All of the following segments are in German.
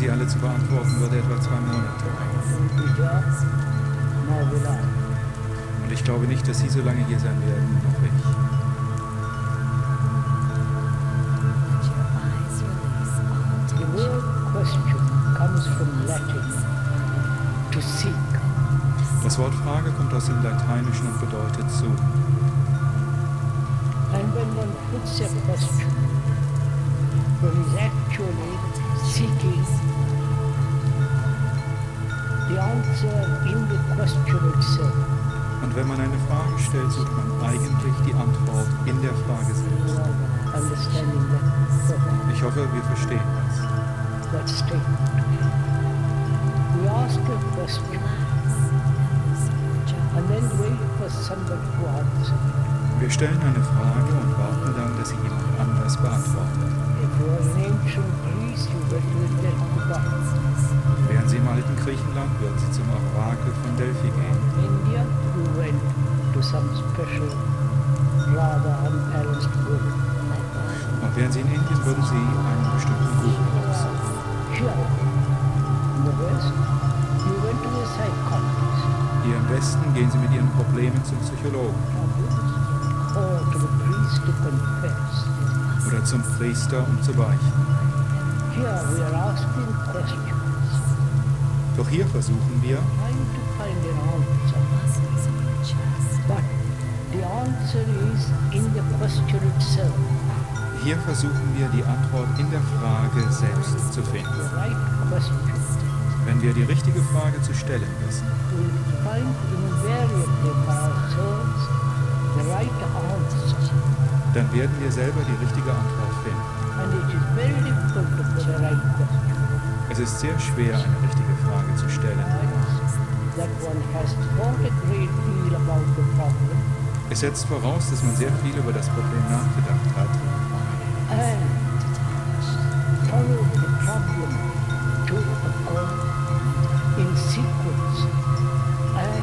sie alle zu beantworten würde etwa zwei Monate dauern. Und ich glaube nicht, dass Sie so lange hier sein werden, noch ich. Das Wort Frage kommt aus dem Lateinischen und bedeutet suchen. And when one puts a question, one is actually seeking the answer in the question itself. Und wenn man eine Frage stellt, sucht man eigentlich die Antwort in der Frage selbst. Ich hoffe, wir verstehen das. We ask a question and then wait for somebody to answer. Wir stellen eine Frage und warten dann, dass sie jemand anders beantwortet. Wären Sie im alten Griechenland, würden Sie zum Orakel von Delphi gehen. In India, you went to some special, rather unbalanced woman. Und wären Sie in Indien, würden Sie einen bestimmten Guru aufsuchen. Here, in the West, you went to a psychologist Hier im Westen gehen Sie mit Ihren Problemen zum Psychologen. Oder zum Priester, um zu beichten. Doch hier versuchen wir, trying to find an answer. But the answer is in the question itself. hier versuchen wir die Antwort in der Frage selbst zu The finden. Wenn wir die richtige Frage zu stellen wissen, dann werden wir selber die richtige Antwort finden. Es ist sehr schwer, eine richtige Frage zu stellen. Es setzt voraus, dass man sehr viel über das Problem nachgedacht hat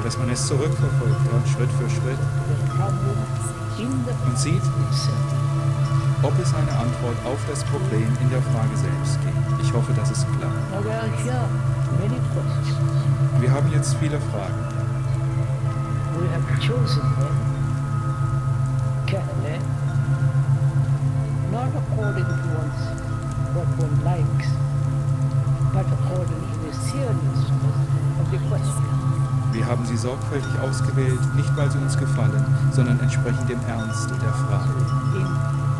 dass man es zurückverfolgt hat, Schritt für Schritt, und sieht. Ob es eine Antwort auf das Problem in der Frage selbst gibt. Ich hoffe, das ist klar. Wir haben jetzt viele Fragen. We have chosen them carefully, not according to one's, what one likes, but according to the seriousness of the question. Wir haben sie sorgfältig ausgewählt, nicht weil sie uns gefallen, sondern entsprechend dem Ernst der Frage.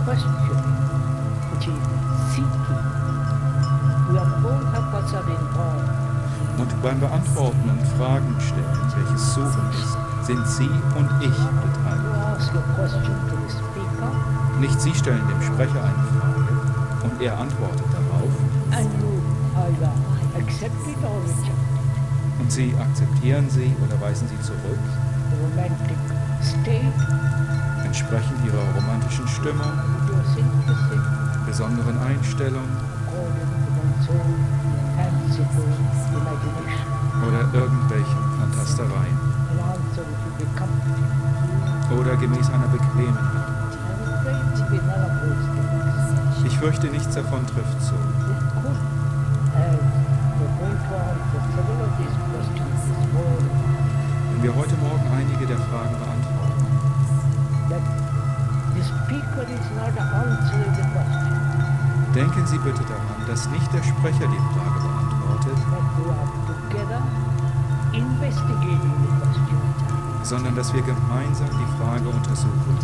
In questioning, which is seeking, we are both us are involved. Und beim Beantworten und Fragen stellen, welches Suchen ist, sind Sie und ich beteiligt. question Nicht Sie stellen dem Sprecher eine Frage und er antwortet darauf und Sie akzeptieren sie oder weisen sie zurück, romantic state, entsprechend Ihrer romantischen Stimmung, besonderen Einstellung. Oder irgendwelchen Fantastereien. Oder gemäß einer bequemen. I'm afraid it will be none of those things. Ich fürchte, nichts davon trifft zu. It the question, denken Sie bitte daran, dass nicht der Sprecher die Frage beantwortet, sondern dass wir gemeinsam die Frage untersuchen.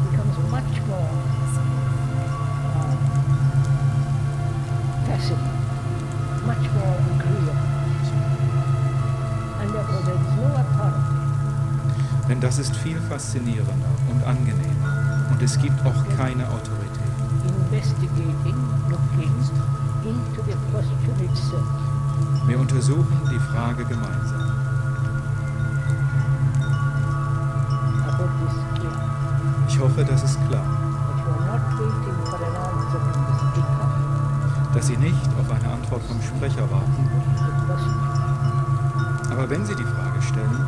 Denn das ist viel faszinierender und angenehmer. Und es gibt auch keine Autorität. Wir untersuchen die Frage gemeinsam. Ich hoffe, das ist klar, dass Sie nicht auf eine Antwort vom Sprecher warten, aber wenn Sie die Frage stellen,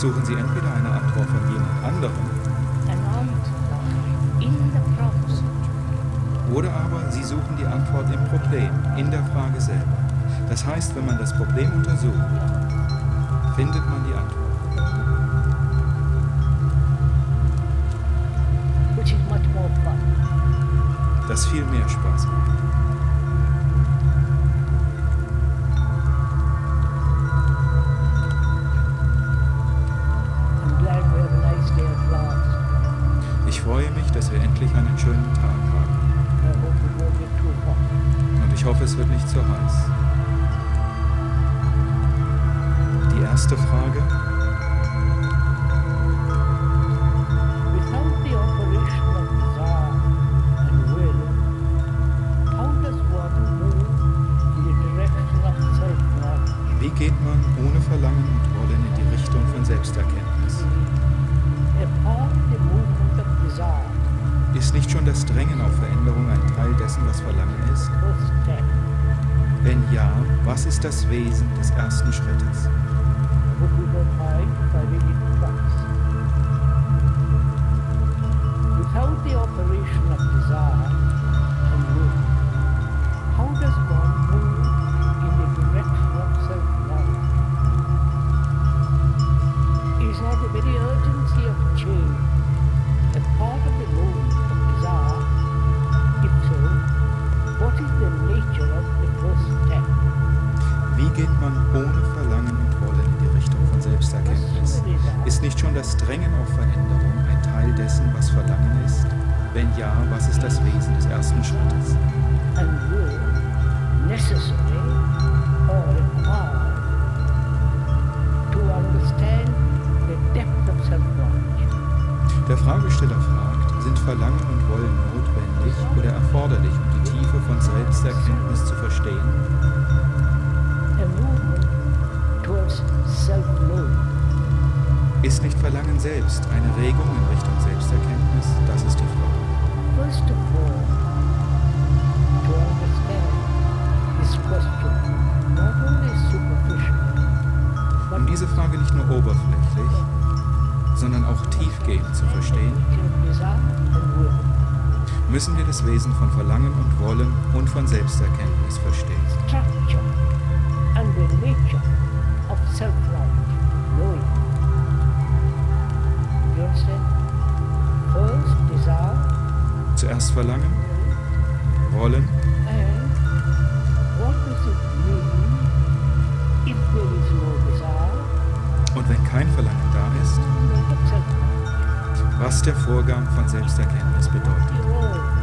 suchen Sie entweder eine Antwort von jemand anderem oder aber Sie suchen die Antwort im Problem, in der Frage selber. Das heißt, wenn man das Problem untersucht, findet man die Antwort. Was ist das Wesen des ersten Schrittes? Without the operation of desire Wenn ja, was ist das Wesen des ersten Schrittes? Der Fragesteller fragt, sind Verlangen und Wollen notwendig oder erforderlich, um die Tiefe von Selbsterkenntnis zu verstehen? Ist nicht Verlangen selbst eine Regung in Richtung Selbsterkenntnis? Das ist die Frage. First of all, to understand this question not only superficially, but Um diese Frage nicht nur oberflächlich, sondern auch tiefgehend zu verstehen, müssen wir das Wesen von Verlangen und Wollen und von Selbsterkenntnis verstehen. structure and the nature of self-knowledge, no desire? und wenn kein Verlangen da ist, was der Vorgang von Selbsterkenntnis bedeutet.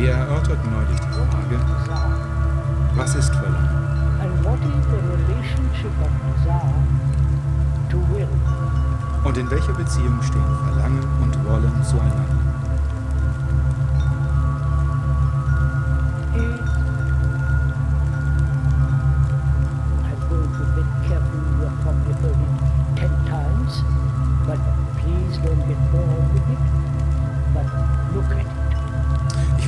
Wir erörterten neulich die Frage, was ist Verlangen? Und in welcher Beziehung stehen Verlangen und Wollen zueinander?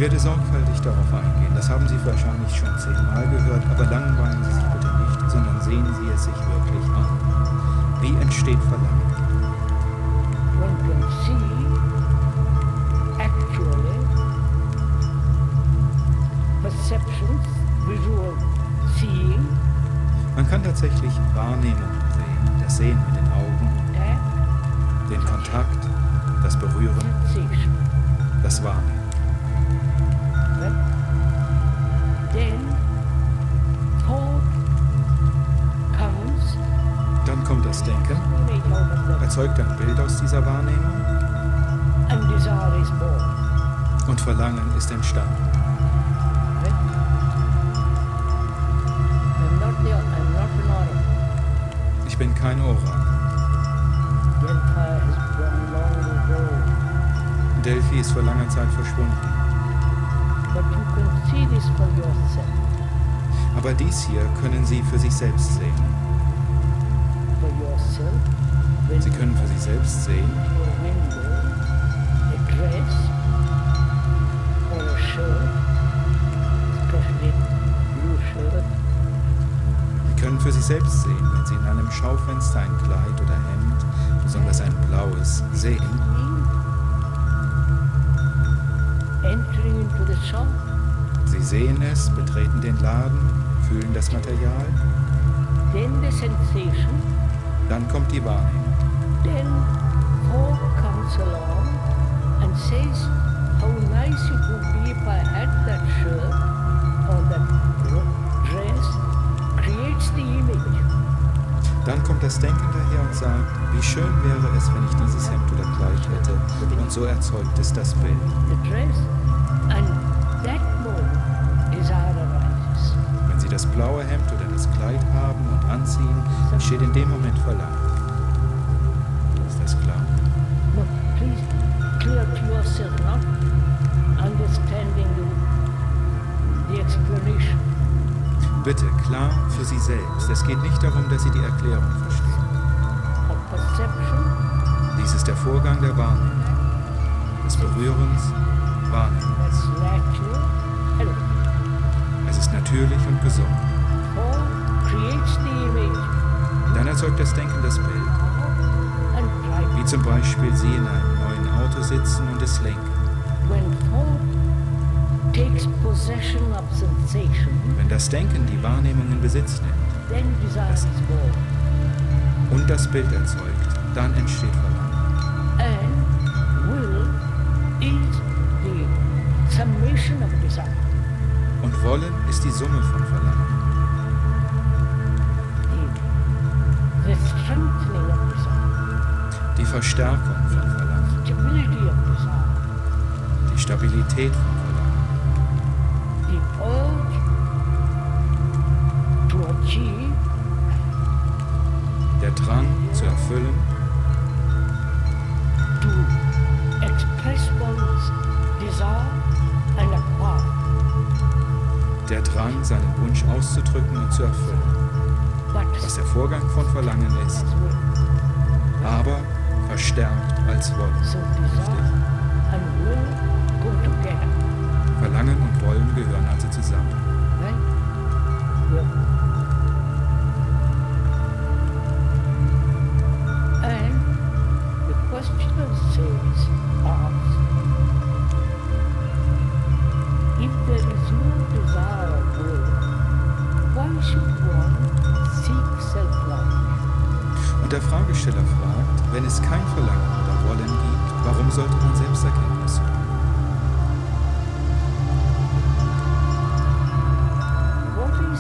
Werde sorgfältig darauf eingehen. Das haben Sie wahrscheinlich schon zehnmal gehört, aber langweilen Sie sich bitte nicht, sondern sehen Sie es sich wirklich an. Wie entsteht Verlangen? One can see actually perceptions, visual seeing, Man kann tatsächlich Wahrnehmungen sehen, das Sehen mit den Augen, den Kontakt, das Berühren, das Wahrnehmen. Erzeugt ein Bild aus dieser Wahrnehmung? Und Verlangen ist entstanden. Ich bin kein gone Delphi ist vor langer Zeit verschwunden. Aber dies hier können Sie für sich selbst sehen. Sie können für sich selbst sehen, Sie können für sich selbst sehen, wenn Sie in einem Schaufenster ein Kleid oder Hemd, besonders ein blaues, sehen, Sie sehen es, betreten den Laden, fühlen das Material, dann kommt die Wahrnehmung. Then hope comes along and says, how nice it would be if I had that shirt or that dress, creates the image. Dann kommt das Denken daher und sagt, wie schön wäre es, wenn ich dieses Hemd oder Kleid hätte. Und so erzeugt es das Bild. Wenn Sie das blaue Hemd oder das Kleid haben und anziehen, entsteht in dem Moment Verlangen. Klar für Sie selbst. Es geht nicht darum, dass Sie die Erklärung verstehen. Dies ist der Vorgang der Wahrnehmung, des Berührens, healthy. Es ist natürlich und gesund. Image Dann erzeugt das Denken das Bild, and wie zum Beispiel Sie in einem neuen Auto sitzen und es lenken. Wenn das Denken die Wahrnehmung in Besitz nimmt then desire is born. und das Bild erzeugt, dann entsteht Verlangen. Und Wollen ist die Summe von Verlangen. Die Verstärkung von Verlangen. Die Stabilität von Verlangen. Der Drang zu erfüllen, to express one's desire and acquire. der Drang, seinen Wunsch auszudrücken und zu erfüllen, was der Vorgang von Verlangen ist, aber verstärkt als Wollen. Verlangen und Wollen gehören also zusammen. Wenn es kein Verlangen oder Wollen gibt, warum sollte man Selbsterkenntnis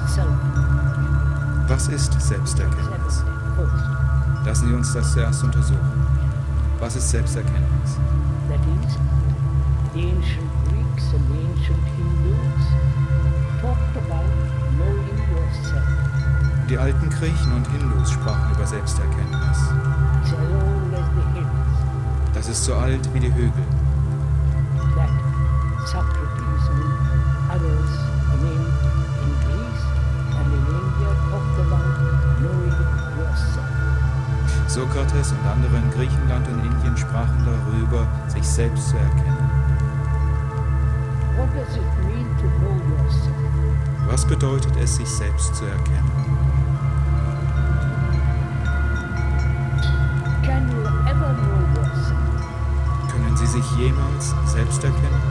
self-love? Was ist Selbsterkenntnis? Lassen Sie uns das zuerst untersuchen. Was ist Selbsterkenntnis? that is, the ancient Greeks and the ancient Hindus talked about knowing yourself. Die alten Griechen und Hindus sprachen über Selbsterkenntnis. Das ist so alt wie die Hügel. Sokrates und andere in Griechenland und Indien sprachen darüber, sich selbst zu erkennen. What does it mean to know yourself? Was bedeutet es, sich selbst zu erkennen? Können Sie sich jemals selbst erkennen?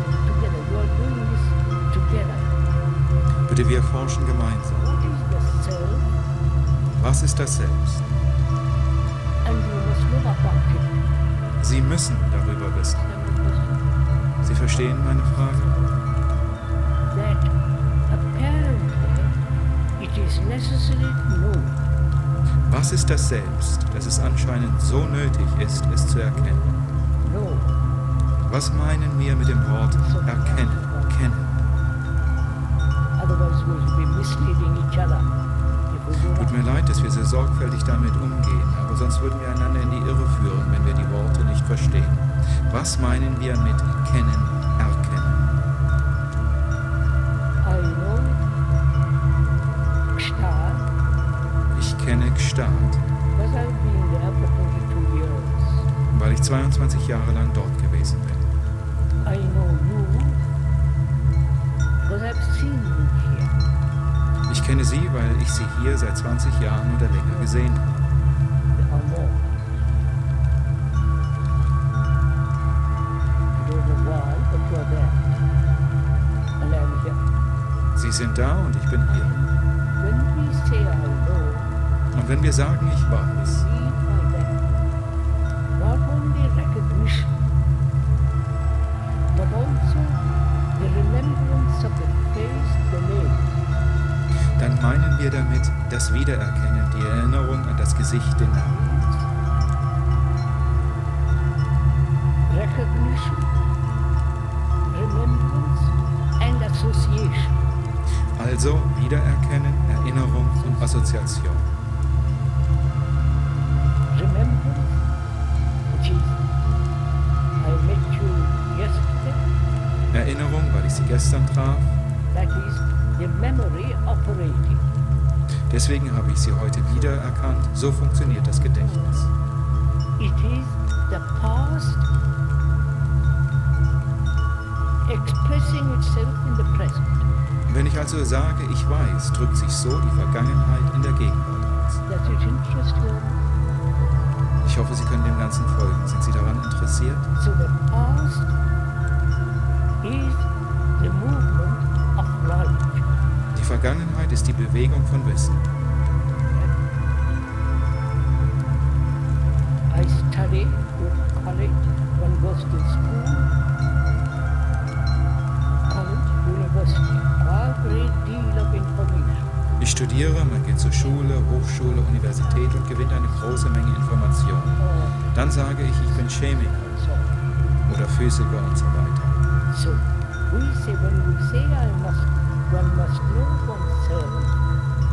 Bitte, wir forschen gemeinsam. Was ist das Selbst? Sie müssen darüber wissen. Sie verstehen meine Frage? Was ist das Selbst, dass es anscheinend so nötig ist, es zu erkennen? Was meinen wir mit dem Wort erkennen, kennen? Tut mir leid, dass wir so sorgfältig damit umgehen, aber sonst würden wir einander in die Irre führen, wenn wir die Worte nicht verstehen. Was meinen wir mit kennen, years. weil ich 22 Jahre lang dort gewesen bin. Ich kenne Sie, weil ich Sie hier seit 20 Jahren oder länger gesehen habe. Sie sind da und ich bin hier. Und wenn wir sagen, ich weiß, dann meinen wir damit das Wiedererkennen, die Erinnerung an das Gesicht, den Namen. Recognition. Also Wiedererkennen, Erinnerung und Assoziation. Gestern traf. Deswegen habe ich Sie heute wiedererkannt. So funktioniert das Gedächtnis. It is the past expressing itself in the present. Wenn ich also sage, ich weiß, drückt sich so die Vergangenheit in der Gegenwart aus. Ich hoffe, Sie können dem Ganzen folgen. Sind Sie daran interessiert? So the past Vergangenheit ist die Bewegung von Wissen. I study in college, one goes to school, college, university, a great deal of information. Ich studiere, man geht zur Schule, Hochschule, Universität und gewinnt eine große Menge Informationen. Or Dann sage ich, ich bin Chemiker oder Physiker und so weiter. So we say when we say I must,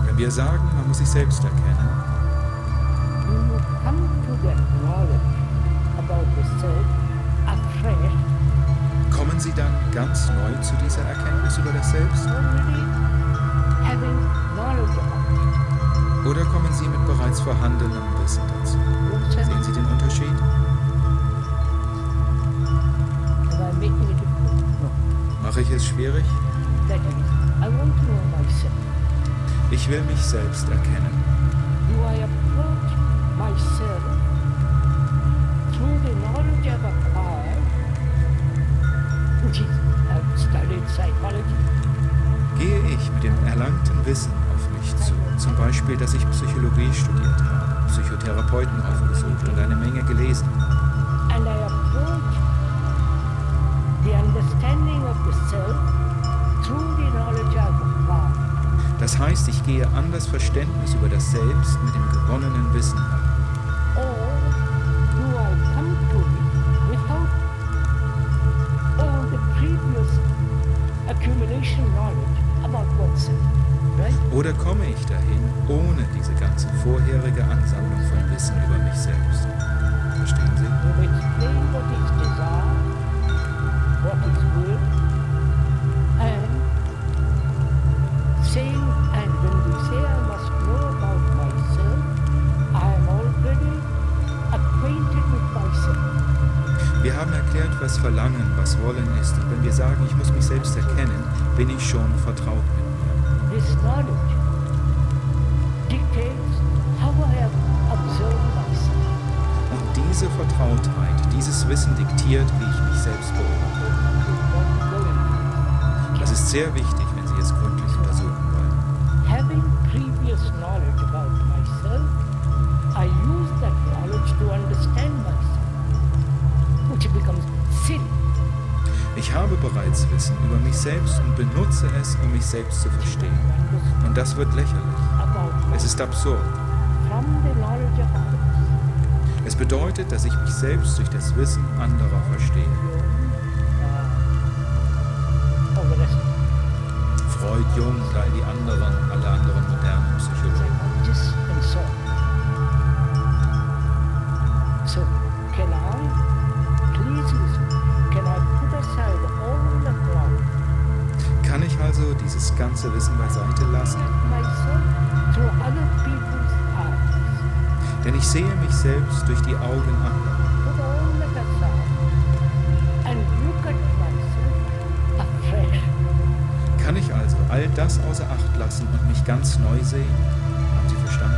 Wenn wir sagen, man muss sich selbst erkennen, kommen Sie dann ganz neu zu dieser Erkenntnis über das Selbst? Oder kommen Sie mit bereits vorhandenem Wissen dazu? Sehen Sie den Unterschied? Mache ich es schwierig? Ich will mich selbst erkennen. Gehe ich mit dem erlangten Wissen auf mich zu, zum Beispiel, dass ich Psychologie studiert habe, Psychotherapeuten aufgesucht und eine Menge gelesen habe, and I approach the understanding of the self Das heißt, ich gehe an das Verständnis über das Selbst mit dem gewonnenen Wissen heran. Diese Vertrautheit, dieses Wissen diktiert, wie ich mich selbst beobachte. Das ist sehr wichtig, wenn Sie es gründlich untersuchen wollen. Having previous knowledge about myself, I use that knowledge to understand myself, which becomes silly. Ich habe bereits Wissen über mich selbst und benutze es, um mich selbst zu verstehen. Und das wird lächerlich. Es ist absurd bedeutet, dass ich mich selbst durch das Wissen anderer verstehe. Freud, Jung und all die anderen, alle anderen modernen Psychologen. Kann ich also dieses ganze Wissen beiseite lassen? Through other people's denn ich sehe mich selbst durch die Augen anderer. Kann ich also all das außer Acht lassen und mich ganz neu sehen? Haben Sie verstanden?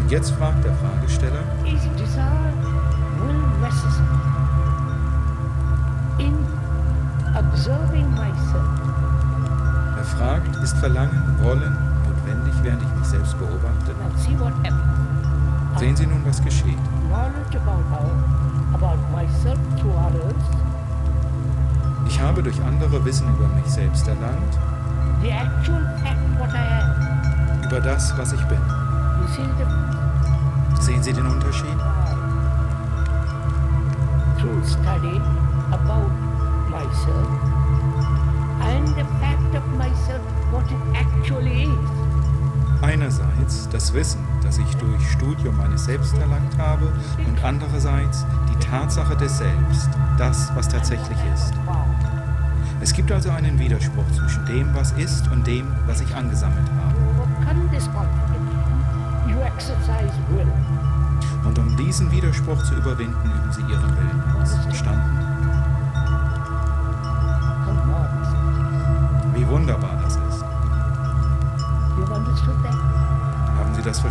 Und jetzt fragt der Fragesteller, in observing myself er fragt, ist Verlangen, Wollen notwendig, während ich mich selbst beobachte? Sehen Sie nun, was geschieht. Ich habe durch andere Wissen über mich selbst erlangt, über das, was ich bin. you see the difference Sehen Sie den Unterschied? through study about myself Einerseits das Wissen, das ich durch Studium meines Selbst erlangt habe und andererseits die Tatsache des Selbst, das, was tatsächlich ist. Es gibt also einen Widerspruch zwischen dem, was ist und dem, was ich angesammelt habe. Und um diesen Widerspruch zu überwinden, üben Sie Ihren Willen aus. Verstanden? Wie wunderbar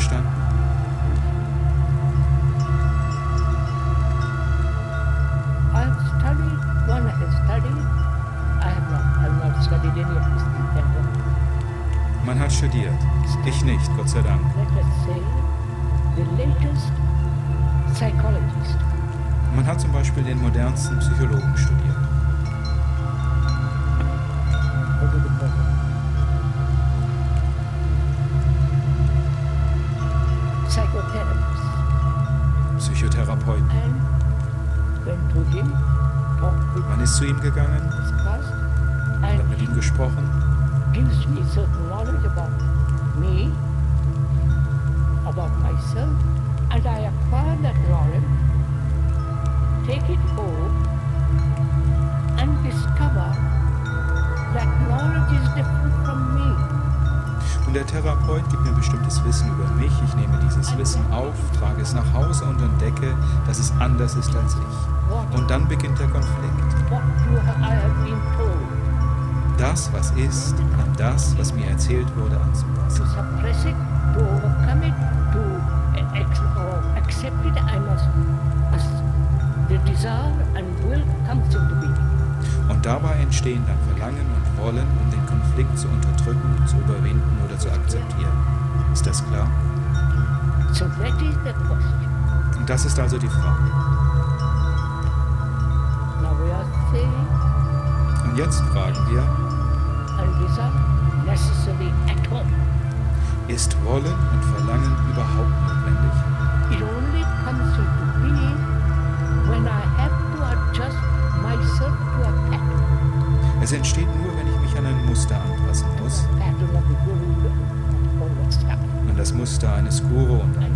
verstanden? I've studied, one has studied, I have not, I have not studied any of thank God. Man hat studiert. Ich nicht, Gott sei Dank. Let us say, the latest psychologist, Man hat zum Beispiel den modernsten Psychologen studiert. Und der Therapeut gibt mir bestimmtes Wissen über mich. Ich nehme dieses Wissen auf, trage es nach Hause und entdecke, dass es anders ist als ich. Und dann beginnt der Konflikt. Das, was ist, an das, was mir erzählt wurde, anzupassen. Und dabei entstehen dann Verlangen und Wollen, um den Konflikt zu unterdrücken, zu überwinden oder zu akzeptieren. Ist das klar? Und das ist also die Frage. Und jetzt fragen wir, ist Wollen und Verlangen überhaupt notwendig? Es entsteht nur, wenn ich mich an ein Muster anpassen muss, an das Muster eines Guru und control.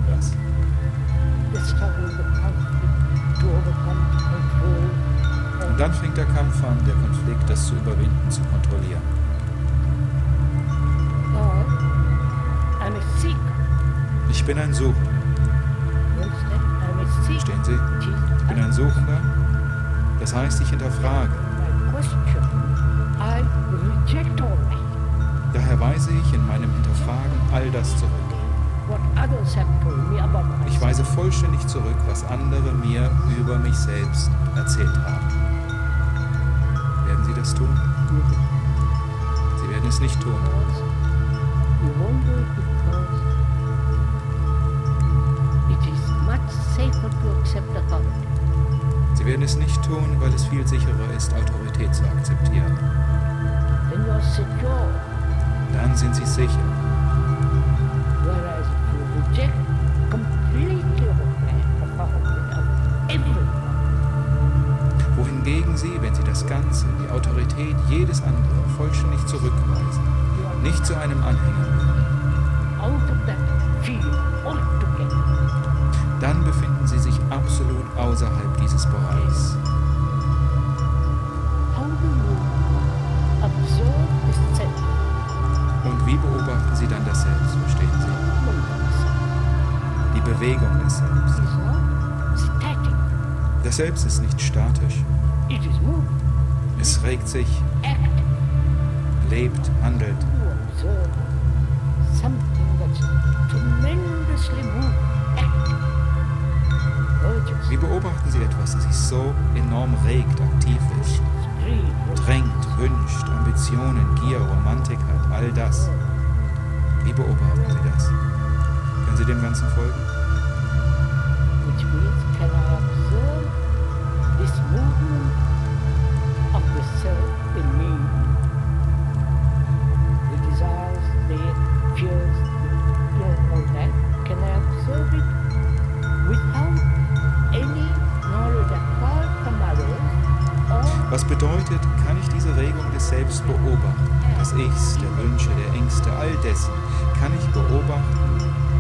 Und dann fängt der Kampf an, der Konflikt, das zu überwinden, zu kontrollieren. Ich bin ein Suchender, verstehen Sie? Ich bin ein Suchender. Das heißt, ich hinterfrage. Ich weise vollständig zurück, was andere mir über mich selbst erzählt haben. Werden Sie das tun? Sie werden es nicht tun. Sie werden es nicht tun, weil es viel sicherer ist, Autorität zu akzeptieren. Dann sind Sie sicher. zu einem Anhänger. Dann befinden sie sich absolut außerhalb dieses Bereichs. Und wie beobachten Sie dann das Selbst, verstehen Sie? Die Bewegung des Selbst. Das Selbst ist nicht statisch. Es regt sich, lebt, handelt. Das sich so enorm regt, aktiv ist, drängt, wünscht, Ambitionen, Gier, Romantik hat, all das? Wie beobachten Sie das? Können Sie dem Ganzen folgen?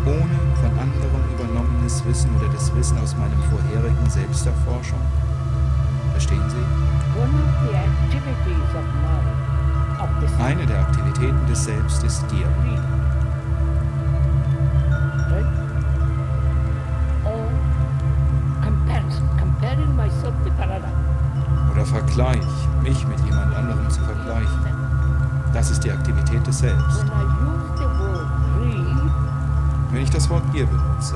Ohne von anderen übernommenes Wissen oder das Wissen aus meinem vorherigen Selbsterforschung? Verstehen Sie? Eine der Aktivitäten des Selbst ist Gier. Gier benutze,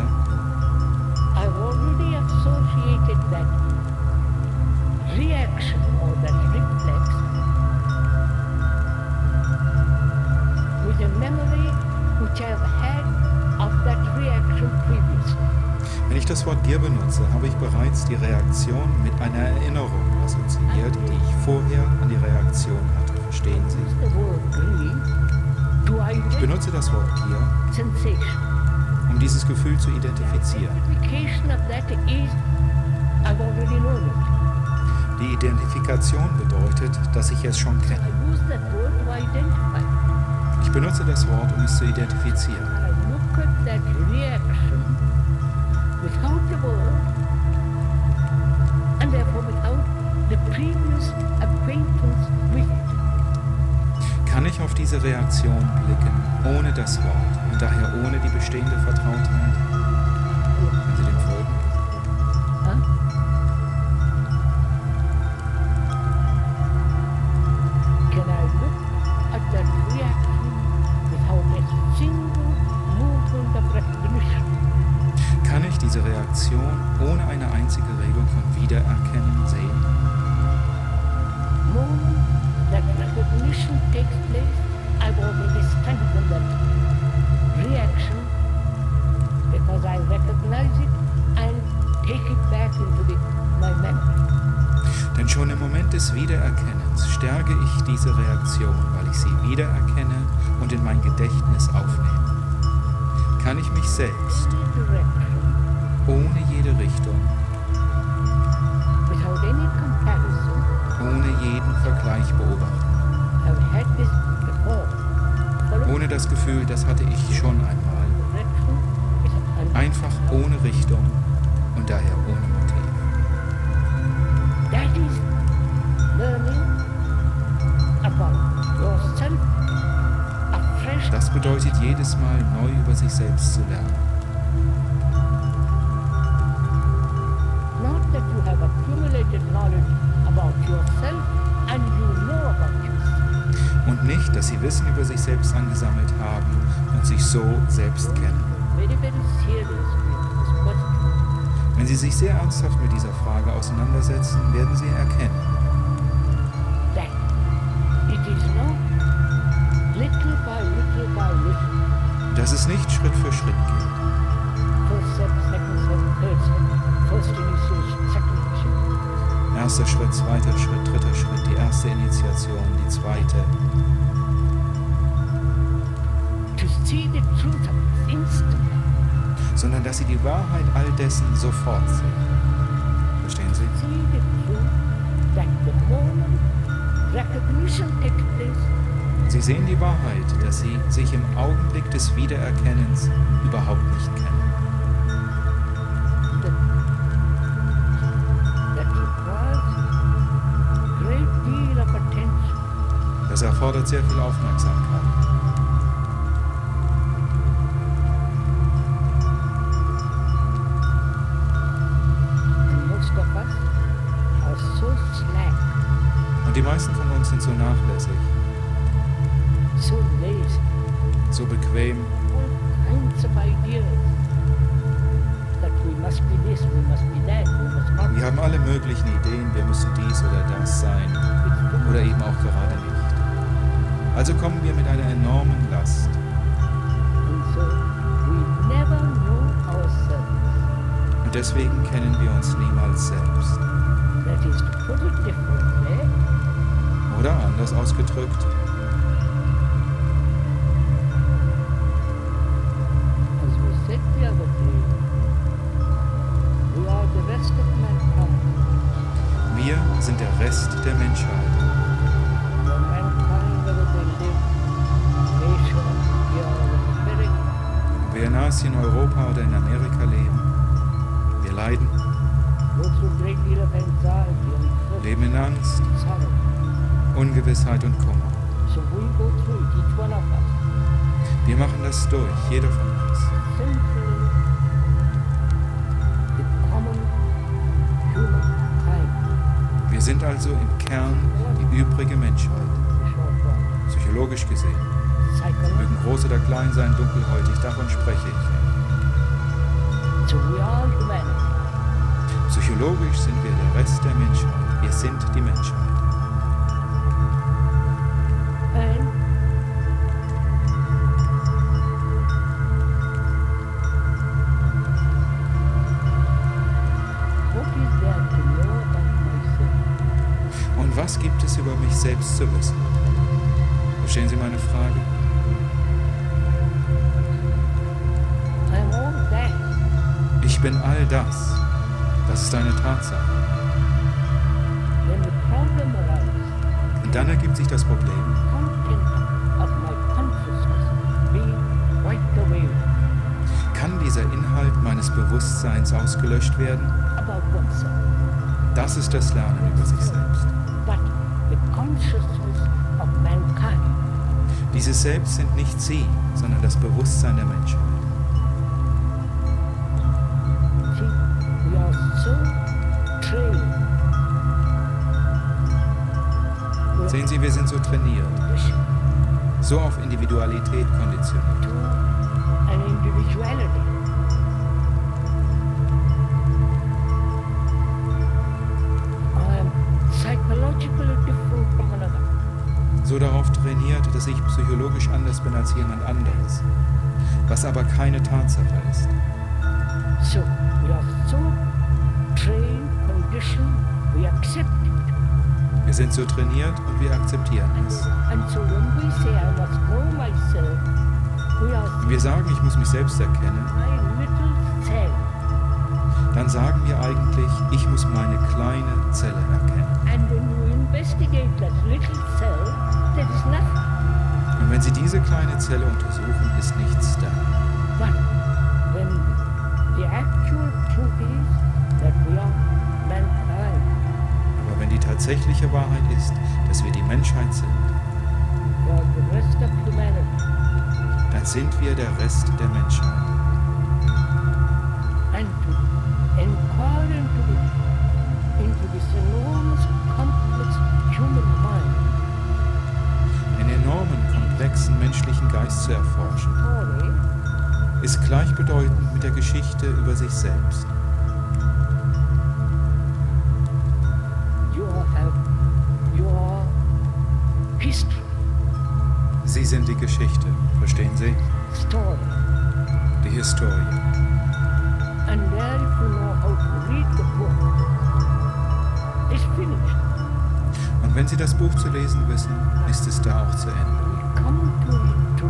I've already associated that reaction or that reflex with a memory which I've had of that reaction previously. wenn ich das Wort Gier benutze, habe ich bereits die Reaktion mit einer Erinnerung assoziiert, die ich vorher an die Reaktion hatte. Verstehen Sie? Ich benutze das Wort Gier, sensation. Um dieses Gefühl zu identifizieren. Die Identifikation bedeutet, dass ich es schon kenne. Ich benutze das Wort, um es zu identifizieren. Kann ich auf diese Reaktion blicken, ohne das Wort daher ohne die bestehende Vertrautheit? Kann ich mich selbst ohne jede Richtung, ohne jeden Vergleich beobachten, ohne das Gefühl, das hatte ich schon einmal, einfach ohne Richtung und daher ohne Motiv. Das bedeutet jedes Mal neu über sich selbst zu lernen. Not that you have accumulated knowledge about yourself and you know about yourself. Und nicht, dass sie Wissen über sich selbst angesammelt haben und sich so selbst kennen. Very, very. Wenn Sie sich sehr ernsthaft mit dieser Frage auseinandersetzen, werden Sie erkennen, dass es nicht Schritt für Schritt geht. Erster Schritt, zweiter Schritt, dritter Schritt, die erste Initiation, die zweite. Sondern dass Sie die Wahrheit all dessen sofort sehen. Verstehen Sie? Recognition takes place, Sie sehen die Wahrheit, dass Sie sich im Augenblick des Wiedererkennens überhaupt nicht kennen. Das erfordert sehr viel Aufmerksamkeit. Möglichen Ideen, wir müssen dies oder das sein oder eben auch gerade nicht. Also kommen wir mit einer enormen Last. Und deswegen kennen wir uns niemals selbst. Differently, Oder anders ausgedrückt, Angst. Ungewissheit und Kummer. Wir machen das durch, jeder von uns. Wir sind also im Kern die übrige Menschheit, psychologisch gesehen. Sie mögen groß oder klein sein, dunkelhäutig, davon spreche ich. Psychologisch sind wir der Rest der Menschheit. Wir sind die Menschheit. And what is there to know about myself? Und was gibt es über mich selbst zu wissen? Verstehen Sie meine Frage? I am all that. Ich bin all das. Das ist eine Tatsache. Ergibt sich das Problem, kann dieser Inhalt meines Bewusstseins ausgelöscht werden? Das ist das Lernen über sich selbst. Dieses Selbst sind nicht Sie, sondern das Bewusstsein der Menschheit. Sie, wir sind so trainiert, so auf Individualität konditioniert. an individuality. Another. So darauf trainiert, dass ich psychologisch anders bin als jemand anderes. Was aber keine Tatsache ist. So we are so trained, conditioned, we accept. Wir sind so trainiert und wir akzeptieren es. Wir sagen, ich muss mich selbst erkennen, dann sagen wir eigentlich, ich muss meine kleine Zelle erkennen. Und wenn Sie diese kleine Zelle untersuchen, ist nichts da. Tatsächliche Wahrheit ist, dass wir die Menschheit sind, dann sind wir der Rest der Menschheit. Den enormen, komplexen menschlichen Geist zu erforschen, ist gleichbedeutend mit der Geschichte über sich selbst. Verstehen Sie? story. Die Historie. And there, if you know how to read the book, it's finished. Und wenn Sie das Buch zu lesen wissen, ist es da auch zu Ende. We come to to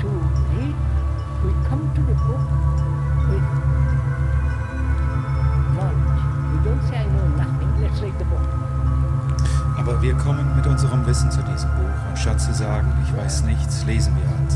to read. We come to the book with knowledge. We don't say I know nothing. Let's read the book. Aber wir kommen mit unserem Wissen zu diesem Buch und statt zu sagen, ich weiß nichts, lesen wir also.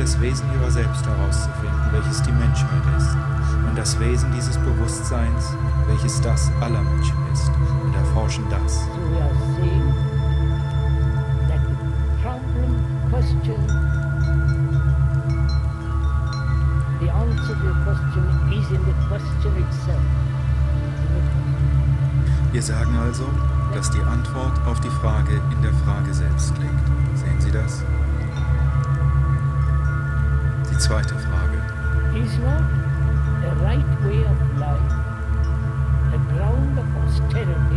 Das Wesen ihrer selbst herauszufinden, welches die Menschheit ist, und das Wesen dieses Bewusstseins, welches das aller Menschen ist, und erforschen das. So we are saying that the problem, question, the answer to the question is in the question itself. Wir sagen also, dass die Antwort auf die Frage in der Frage selbst liegt. Sehen Sie das? Zweite Frage. Is not the right way of life a ground of austerity,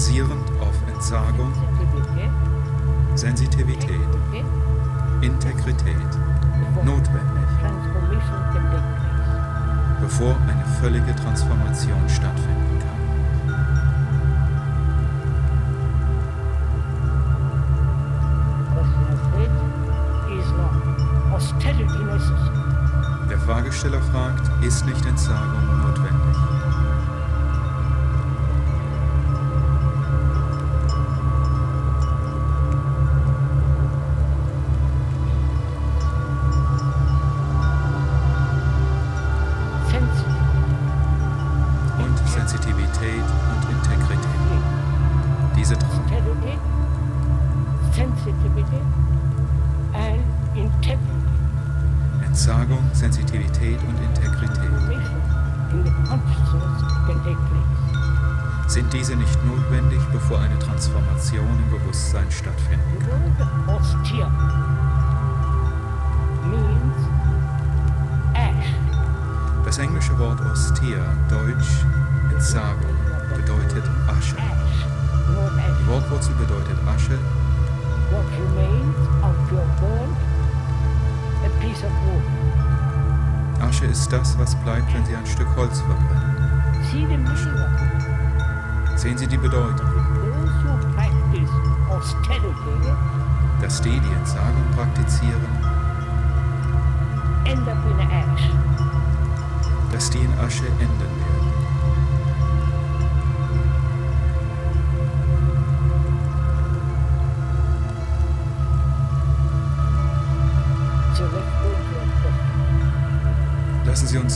basierend auf Entsagung, Sensitivität, Integrität, notwendig, bevor eine völlige Transformation stattfinden kann? Der Fragesteller fragt, ist nicht Entsagung Asche ist das, was bleibt, wenn Sie ein Stück Holz verbrennen. Meaning of it. Sehen Sie die Bedeutung, dass die, die Entsagung praktizieren, dass die in Asche enden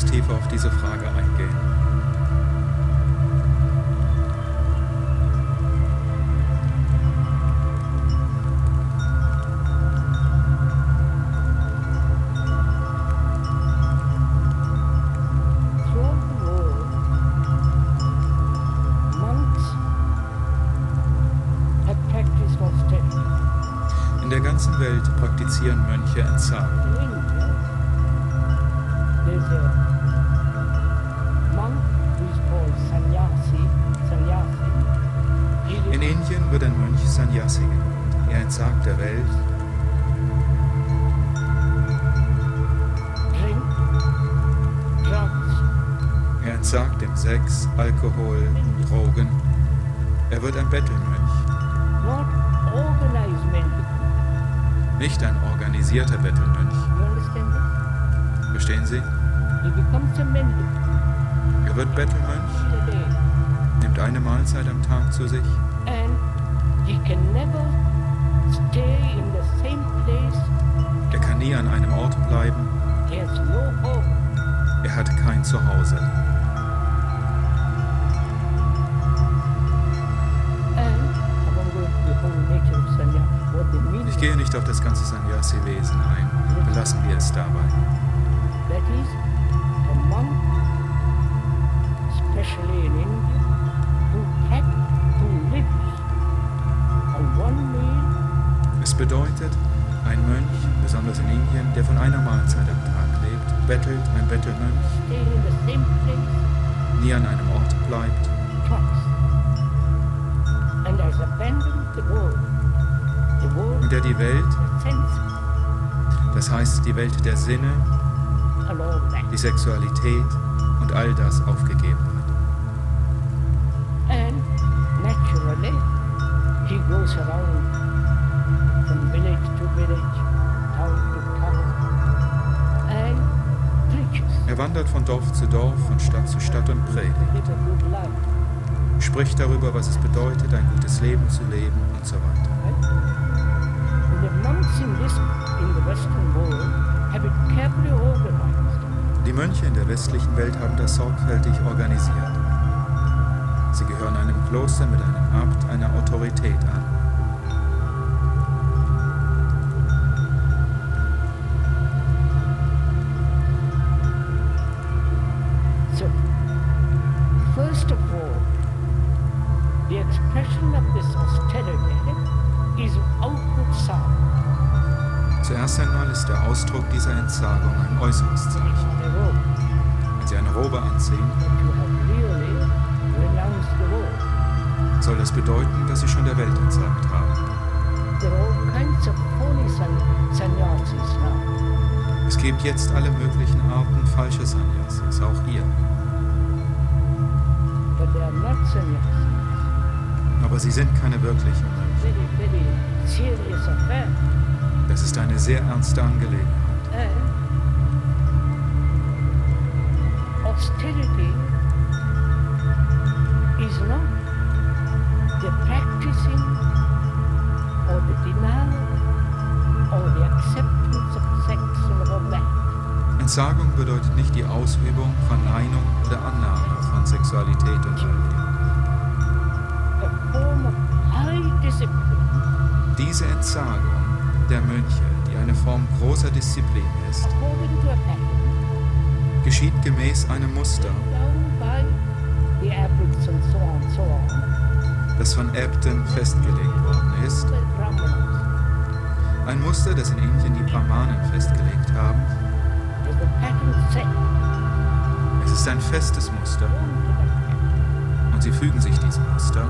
tiefer auf diese Frage Sex, Alkohol, Drogen. Er wird ein Bettelmönch, nicht ein organisierter Bettelmönch. Verstehen Sie? Er wird Bettelmönch, nimmt eine Mahlzeit am Tag zu sich. Er kann nie an einem Ort bleiben. Er hat kein Zuhause. Gehe nicht auf das ganze Sannyasi-Wesen ein. Belassen wir es dabei. That is, a monk, especially in India, who had who lives on one meal Es bedeutet, ein Mönch, besonders in Indien, der von einer Mahlzeit am Tag lebt, bettelt, ein Bettelmönch, the nie an einem Ort bleibt and has abandoned the world und der die Welt, das heißt die Welt der Sinne, die Sexualität und all das aufgegeben hat. Er wandert von Dorf zu Dorf, von Stadt zu Stadt und predigt. Spricht darüber, was es bedeutet, ein gutes Leben zu leben Die Mönche in der westlichen Welt haben das sorgfältig organisiert. Sie gehören einem Kloster mit einem Abt, einer Autorität an. Anziehen, soll das bedeuten, dass Sie schon der Welt entsagt haben. Es gibt jetzt alle möglichen Arten falscher Sannyasis, auch ihr. Sannyasis. Aber sie sind keine wirklichen. Das ist eine sehr ernste Angelegenheit. Nicht die Ausübung, Verneinung oder Annahme von Sexualität discipline Diese Entsagung der Mönche, die eine Form großer Disziplin ist, geschieht gemäß einem Muster, das von Äbten festgelegt worden ist. Ein Muster, das in Indien die Brahmanen festgelegt haben. Es ist ein festes Muster. Und sie fügen sich diesem Muster,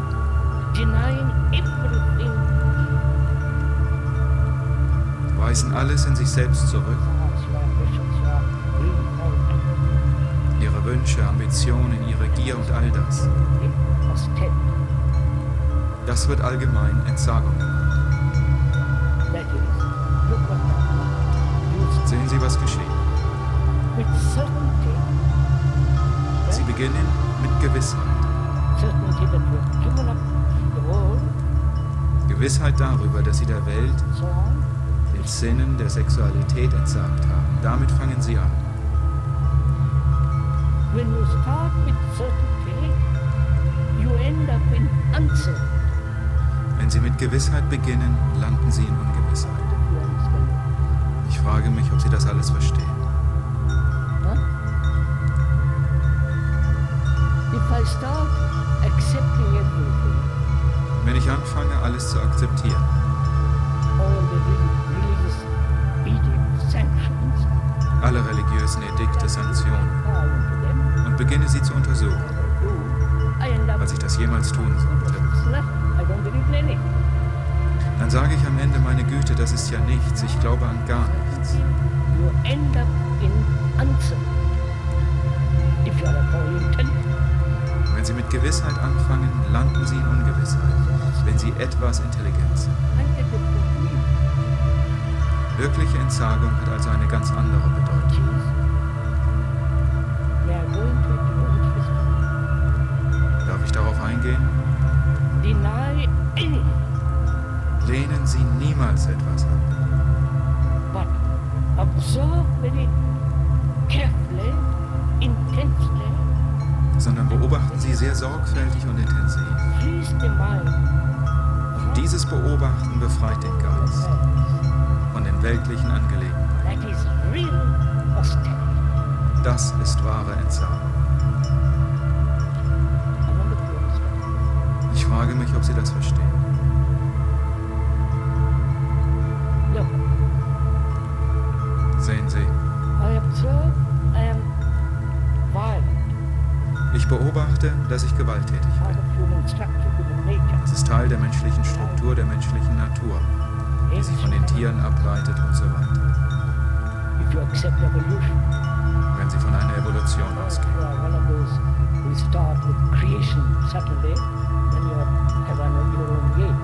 weisen alles in sich selbst zurück, ihre Wünsche, Ambitionen, ihre Gier und all das. Das wird allgemein Entsagung beginnen mit Gewissheit. Gewissheit darüber, dass Sie der Welt, den Sinnen der Sexualität entsagt haben. Damit fangen Sie an. when you start with certainty, you end up in. Wenn Sie mit Gewissheit beginnen, landen Sie in Ungewissheit. Ich frage mich, ob Sie das alles verstehen. Start accepting everything, Wenn ich anfange, alles zu akzeptieren, all the re- religious edicts, sanctions, alle religiösen Edikte, Sanktionen, und beginne sie zu untersuchen, was ich das jemals tun sollte, dann sage ich am Ende, meine Güte, das ist ja nichts, ich glaube an gar nichts. You end up in uncertainty. If you are intelligent, Wenn Sie mit Gewissheit anfangen, landen Sie in Ungewissheit, wenn Sie etwas intelligent sind. Wirkliche Entsagung hat also eine ganz andere Bedeutung. Beobachten befreit den Geist von den weltlichen Angelegenheiten. Das ist wahre Entsagung. Natur, die sich von den Tieren ableitet und so weiter. Wenn Sie von einer Evolution ausgehen. creation subtly, then you have an, your own game.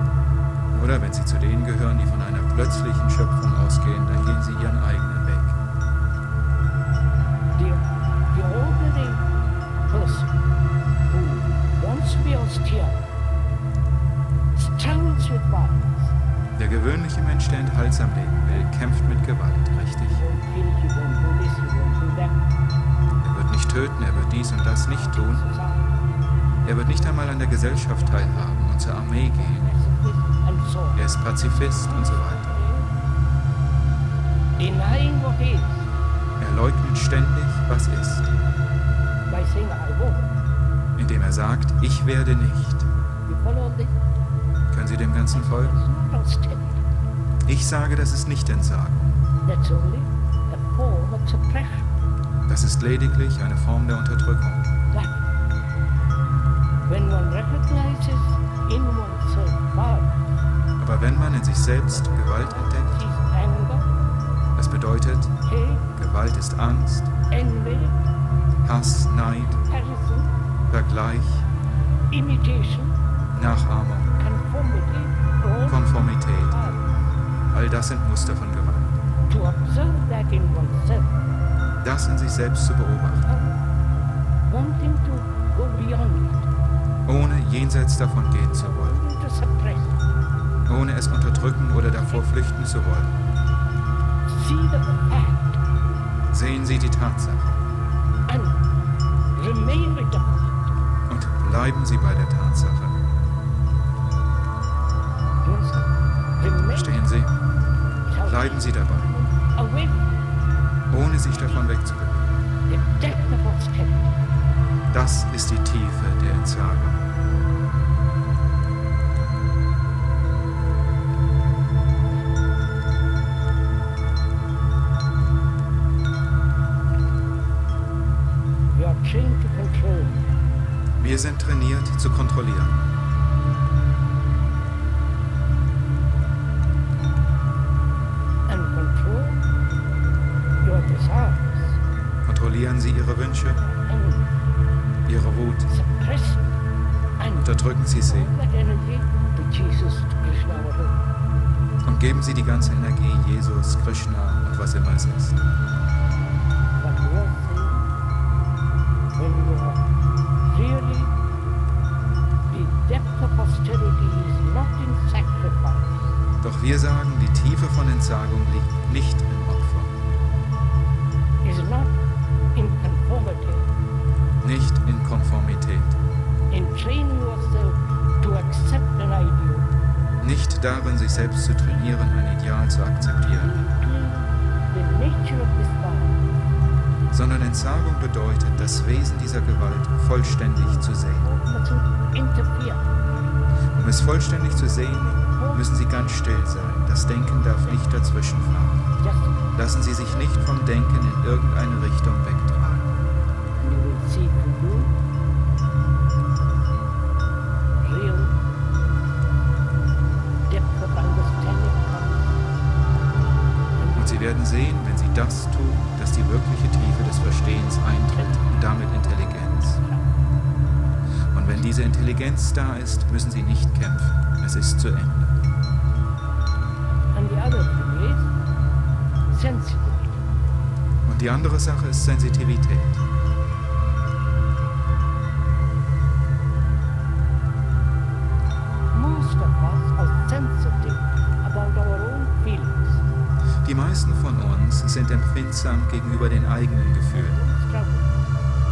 plötzlichen Schöpfung ausgehen, dann gehen sie ihren eigenen Weg. Wants to be austere struggles with violence. Der gewöhnliche Mensch, der enthaltsam leben will, kämpft mit Gewalt, richtig. Er wird nicht töten, er wird dies und das nicht tun. Er wird nicht einmal an der Gesellschaft teilhaben und zur Armee gehen. Er ist Pazifist und so weiter. Er leugnet ständig, was ist, indem er sagt, ich werde nicht. Können Sie dem Ganzen folgen? Ich sage, das ist nicht Entsagung. That's only a form of suppression. Das ist lediglich eine Form der Unterdrückung. That when one recognizes in oneself violence, Aber wenn man in sich selbst Gewalt entdeckt, anger, das bedeutet, hate, Gewalt ist Angst, envy, Hass, Neid, Vergleich, imitation, Nachahmung, Konformität. All das sind Muster von Gewalt. Das in sich selbst zu beobachten, ohne jenseits davon gehen zu wollen, ohne es unterdrücken oder davor flüchten zu wollen. Sehen Sie die Tatsache und bleiben Sie bei der Tatsache. Bleiben Sie dabei, ohne sich davon wegzubewegen. Das ist die Tiefe der Entsagung. Unterdrücken Sie sie und geben Sie die ganze Energie Jesus, Krishna und was immer es ist. Sich selbst zu trainieren, ein Ideal zu akzeptieren, sondern Entsagung bedeutet, das Wesen dieser Gewalt vollständig zu sehen. Um es vollständig zu sehen, müssen Sie ganz still sein. Das Denken darf nicht dazwischen fahren. Lassen Sie sich nicht vom Denken in irgendeine Richtung wegtragen. Wirkliche Tiefe des Verstehens eintritt und damit Intelligenz. Und wenn diese Intelligenz da ist, müssen Sie nicht kämpfen. Es ist zu Ende. Und die andere Sache ist Sensitivität.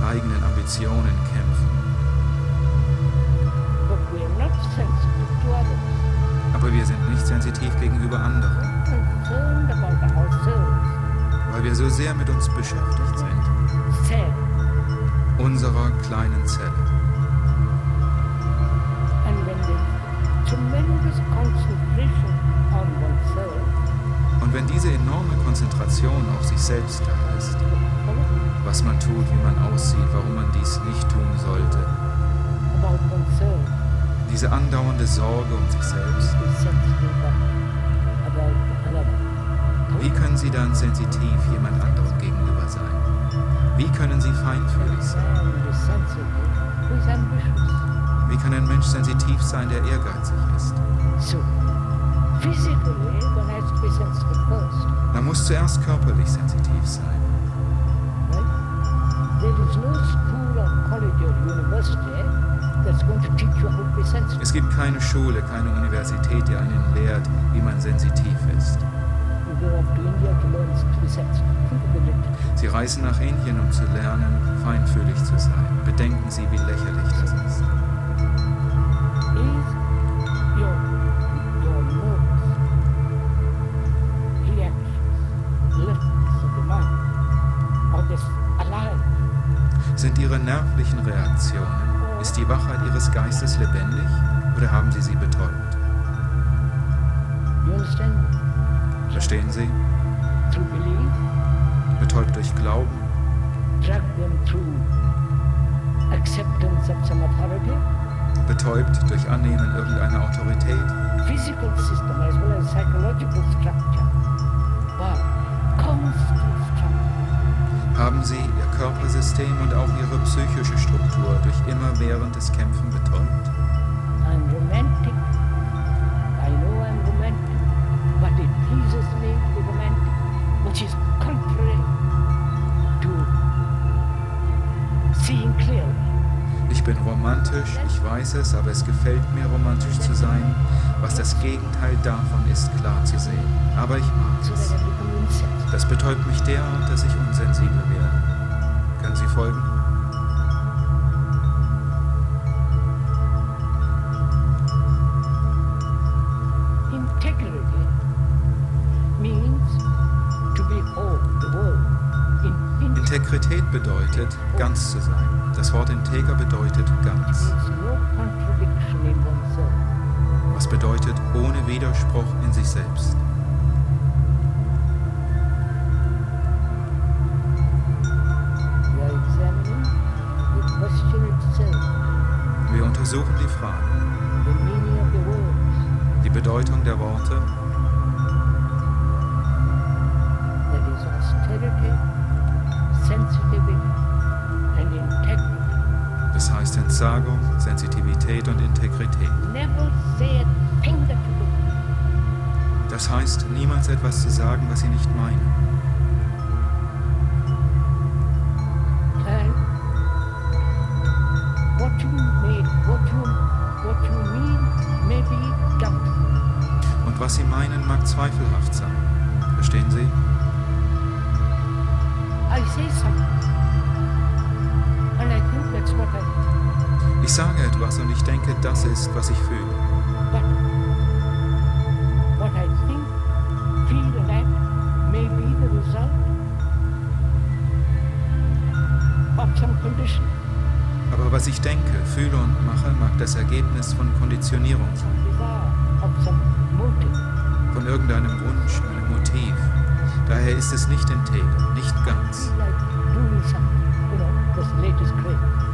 Eigenen Ambitionen, Kämpfen. Aber wir sind nicht sensitiv gegenüber anderen, weil wir so sehr mit uns beschäftigt sind, unserer kleinen Zelle. Und wenn diese enorme Konzentration auf sich selbst da ist, was man tut, wie man aussieht, warum man dies nicht tun sollte, diese andauernde Sorge um sich selbst, wie können Sie dann sensitiv jemand anderem gegenüber sein? Wie können Sie feinfühlig sein? Wie kann ein Mensch sensitiv sein, der ehrgeizig ist? Man muss zuerst körperlich sensitiv sein. Es gibt keine Schule, keine Universität, die einen lehrt, wie man sensitiv ist. Sie reisen nach Indien, um zu lernen, feinfühlig zu sein. Bedenken Sie, wie lächerlich das ist. Ist die Wachheit Ihres Geistes lebendig oder haben Sie sie betäubt? Verstehen Sie? Betäubt durch Glauben, betäubt durch Annehmen irgendeiner Autorität, physical system as well as psychological structure, but constant structure. haben Sie Körpersystem und auch Ihre psychische Struktur durch immerwährendes Kämpfen betäubt? I'm romantic. I know I'm romantic, but it pleases me to be romantic, which is contrary to seeing clearly. Ich bin romantisch, ich weiß es, aber es gefällt mir, romantisch zu sein, was das Gegenteil davon ist, klar zu sehen. Aber ich mag es. Das betäubt mich derart, dass ich unsensibel werde. Folgen? Integrity means to behold the world in, in Integrität bedeutet, ganz zu sein. Das Wort integer bedeutet ganz. Was bedeutet ohne Widerspruch in sich selbst. Integrity. das heißt Entsagung, Sensitivität und Integrität. Das heißt, niemals etwas zu sagen, was Sie nicht meinen. Ist, was ich fühle. Aber was ich denke, fühle und mache, mag das Ergebnis von Konditionierung sein. Von irgendeinem Wunsch, einem Motiv. Daher ist es nicht integer, nicht ganz. like doing something, you know, this latest craze.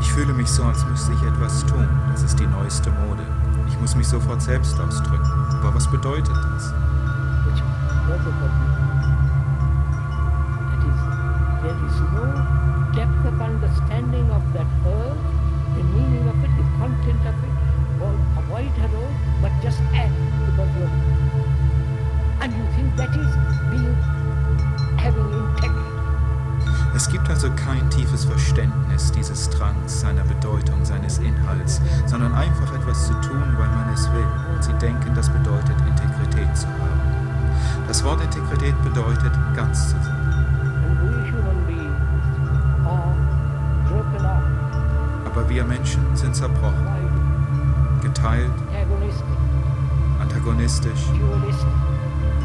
Ich fühle mich so, als müsste ich etwas tun. Das ist die neueste Mode. Ich muss mich sofort selbst ausdrücken. Aber was bedeutet das? but just act because you're. And you think that is being. Es gibt also kein tiefes Verständnis dieses Drangs, seiner Bedeutung, seines Inhalts, sondern einfach etwas zu tun, weil man es will. Und sie denken, das bedeutet Integrität zu haben. Das Wort Integrität bedeutet ganz zu sein. Aber wir Menschen sind zerbrochen, geteilt, antagonistisch,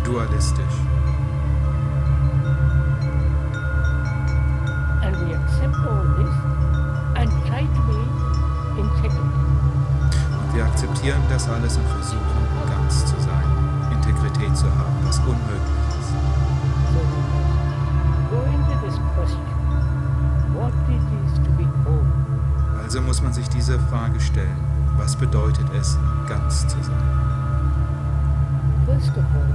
dualistisch. Akzeptieren das alles und versuchen, ganz zu sein, Integrität zu haben, was unmöglich ist. Also muss man sich diese Frage stellen, was bedeutet es, ganz zu sein? First of all,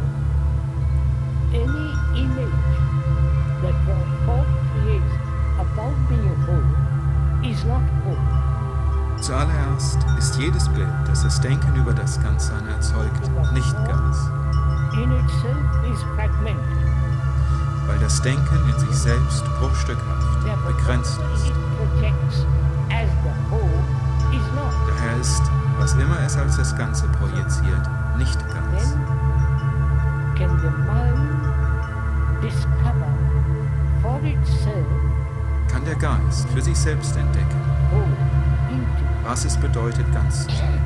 any image Zuallererst ist jedes Bild, das das Denken über das Ganzsein erzeugt, nicht ganz. weil das Denken in sich selbst bruchstückhaft, begrenzt ist. Daher ist, was immer es als das Ganze projiziert, nicht ganz. Then can the mind discover for itself Kann der Geist für sich selbst entdecken, was es bedeutet, ganz zu sein.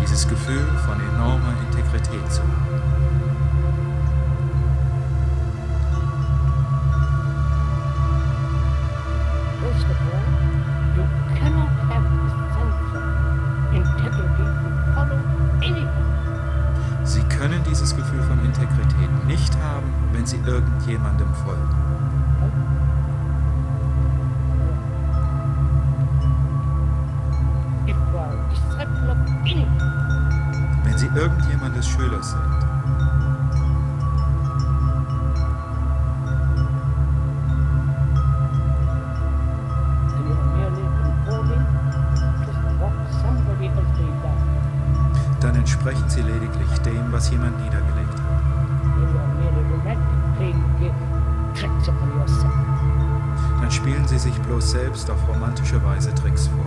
Dieses Gefühl von enormer Integrität zu haben. Sie irgendjemandes Schüler sind, dann entsprechen Sie lediglich dem, was jemand niedergelegt hat. Dann spielen Sie sich bloß selbst auf romantische Weise Tricks vor.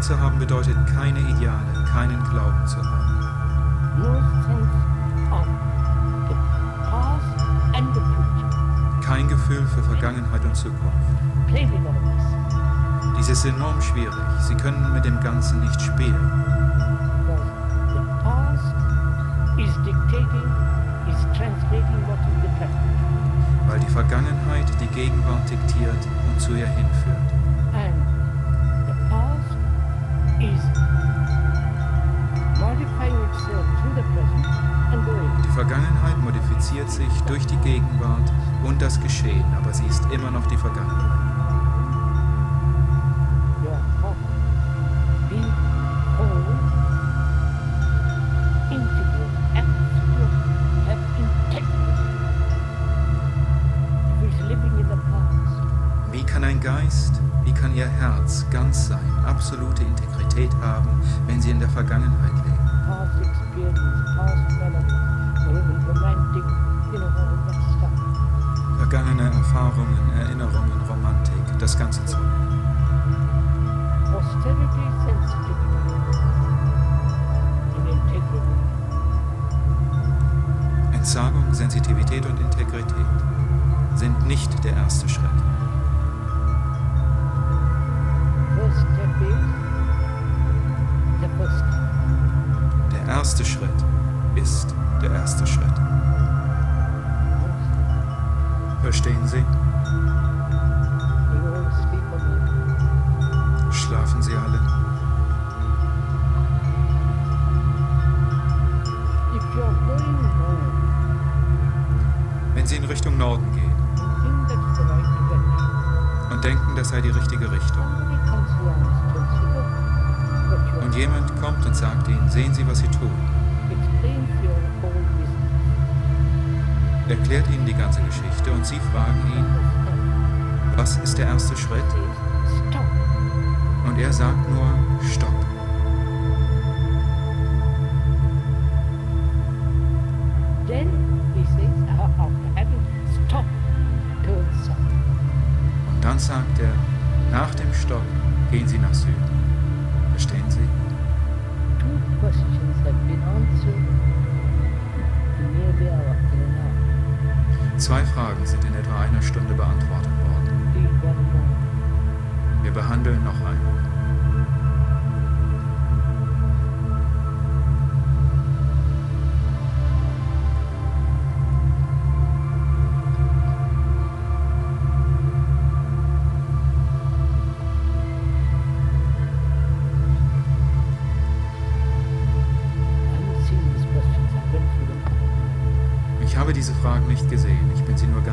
Integrität zu haben bedeutet, keine Ideale, keinen Glauben zu haben. Kein Gefühl für Vergangenheit und Zukunft. Dies ist enorm schwierig. Sie können mit dem Ganzen nicht spielen. weil die Vergangenheit die Gegenwart diktiert und zu ihr hinführt. Und das Geschehen, aber sie ist immer noch die Vergangenheit. Wie kann ein Geist, wie kann ihr Herz ganz sein, absolute Integrität haben, wenn sie in der Vergangenheit erklärt Ihnen die ganze Geschichte und Sie fragen ihn, was ist der erste Schritt? Und er sagt nur, stopp. Then he says, after having stopped, turn south. Und dann sagt er, nach dem Stopp gehen Sie nach Süden. Verstehen Sie? Two questions have been answered in an hour. Zwei Fragen sind in etwa einer Stunde beantwortet worden. Wir behandeln noch eine.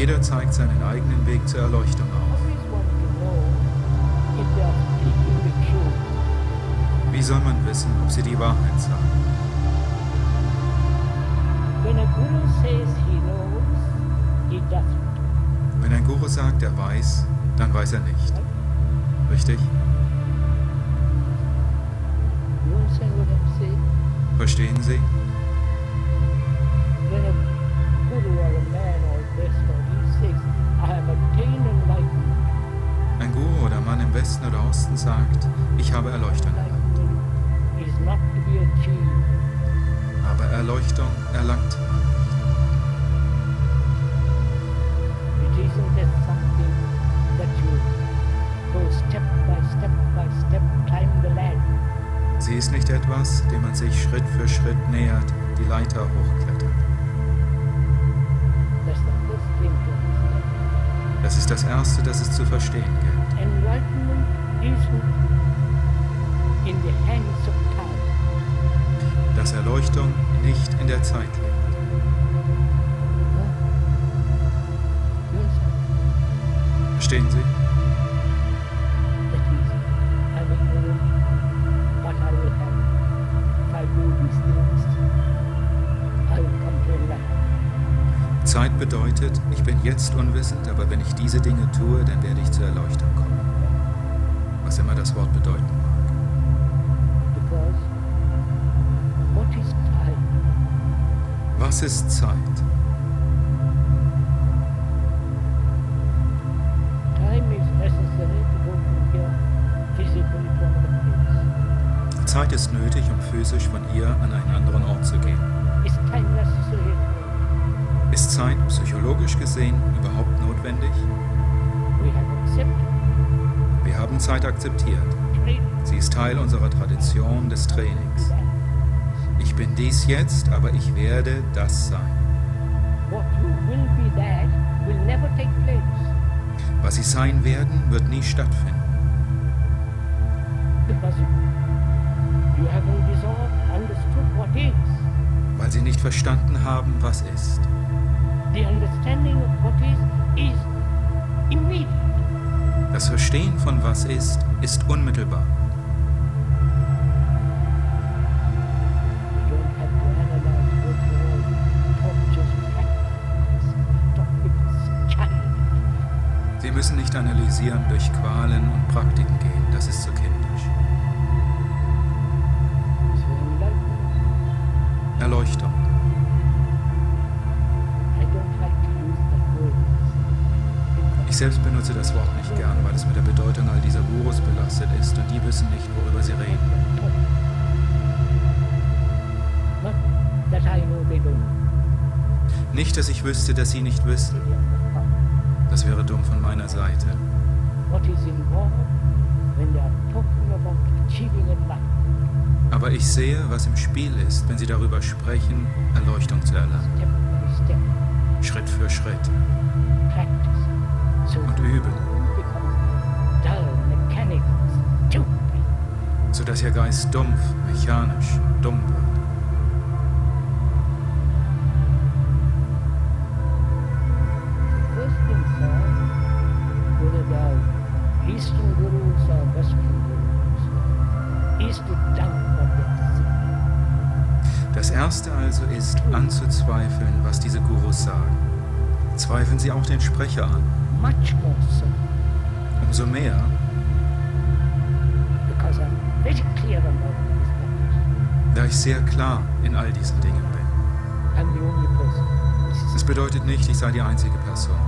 Jeder zeigt seinen eigenen Weg zur Erleuchtung auf. Wie soll man wissen, ob sie die Wahrheit sagen? Wenn ein Guru sagt, er weiß, dann weiß er nicht. Richtig? Schritt für Schritt nähert, die Leiter hochklettert. Das ist das Erste, das es zu verstehen gilt. Jetzt unwissend, aber wenn ich diese Dinge tue, dann werde ich zur Erleuchtung kommen. Was immer das Wort bedeuten mag. Because what is time? Was ist Zeit? Time is necessary to go from here physically to another place. Zeit ist nötig, um physisch von hier an einen anderen Ort zu gehen. Zeit akzeptiert. Sie ist Teil unserer Tradition des Trainings. Ich bin dies jetzt, aber ich werde das sein. Was Sie sein werden, wird nie stattfinden, weil Sie nicht verstanden haben, was ist. The understanding of what is is immediate. Das Verstehen von was ist, ist unmittelbar. Sie müssen nicht analysieren durch Qualen und Praktiken gehen, das ist zu kindisch. Erleuchtung. Ich selbst benutze das Wort Nicht, dass ich wüsste, dass sie nicht understand. Das wäre dumm von meiner Seite. Aber ich sehe, was im Spiel ist, wenn sie darüber sprechen, Erleuchtung zu erlangen. Schritt für Schritt. Und üben. sodass ihr Geist dumpf, mechanisch, dumm wird. Sie auch den Sprecher an. Umso mehr, da ich sehr klar in all diesen Dingen bin. Es bedeutet nicht, ich sei die einzige Person.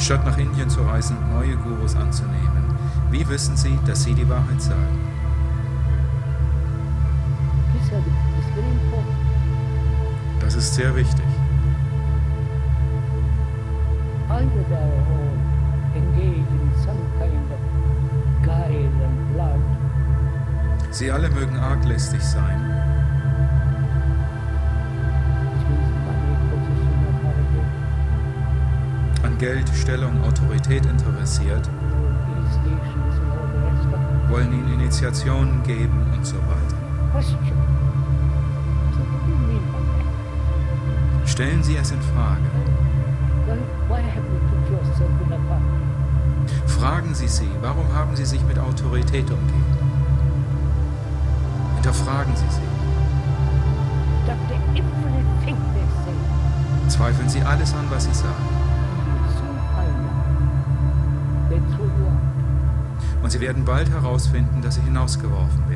Anstatt nach Indien zu reisen neue Gurus anzunehmen, wie wissen Sie, dass sie die Wahrheit sagen? Das ist sehr wichtig. Sie alle mögen arglistig sein, Geld, Stellung, Autorität interessiert, wollen ihnen Initiationen geben und so weiter. Stellen Sie es in Frage. Fragen Sie sie, warum haben sie sich mit Autorität umgeben? Hinterfragen Sie sie. Zweifeln Sie alles an, was sie sagen. Und Sie werden bald herausfinden, dass Sie hinausgeworfen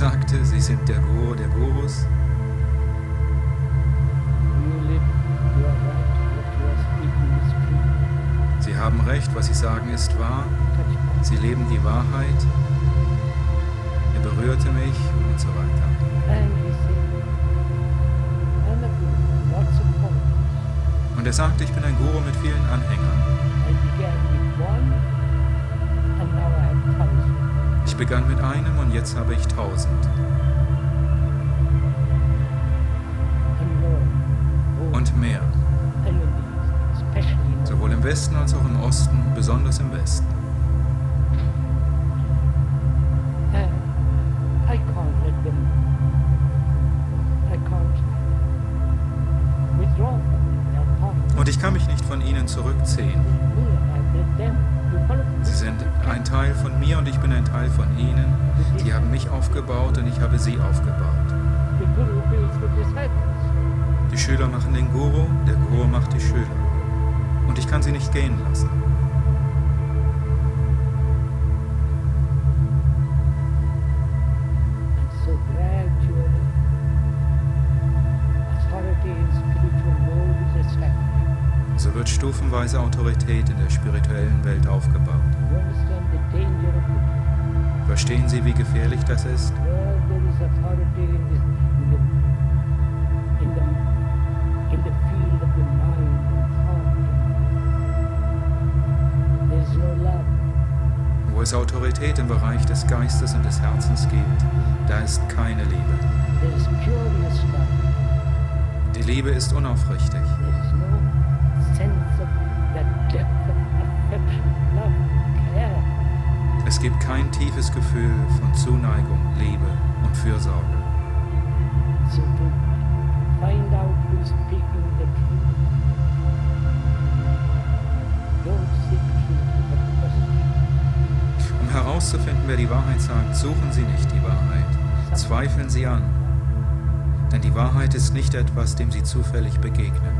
sagte, Sie sind der Guru der Gurus. Sie haben recht, was Sie sagen ist wahr. Sie leben die Wahrheit. Er berührte mich und so weiter. Und er sagte, ich bin ein Guru mit vielen Anhängern. Ich begann mit einem und jetzt habe ich tausend. Und mehr. Sowohl im Westen als auch im Osten, besonders im Westen. Of Und ich kann mich nicht von ihnen zurückziehen. Und ich habe sie aufgebaut. Die Schüler machen den Guru, der Guru macht die Schüler. Und ich kann sie nicht gehen lassen. So wird stufenweise Autorität in der spirituellen Welt aufgebaut. No love. Wo es Autorität im Bereich des Geistes und des Herzens gibt, da ist keine Liebe. Die Liebe ist unaufrichtig. Es gibt kein tiefes Gefühl von Zuneigung, Liebe und Fürsorge. So to find out who is speaking the truth, don't seek truth, but question. Um herauszufinden, wer die Wahrheit sagt, suchen Sie nicht die Wahrheit. Zweifeln Sie an. Denn die Wahrheit ist nicht etwas, dem Sie zufällig begegnen.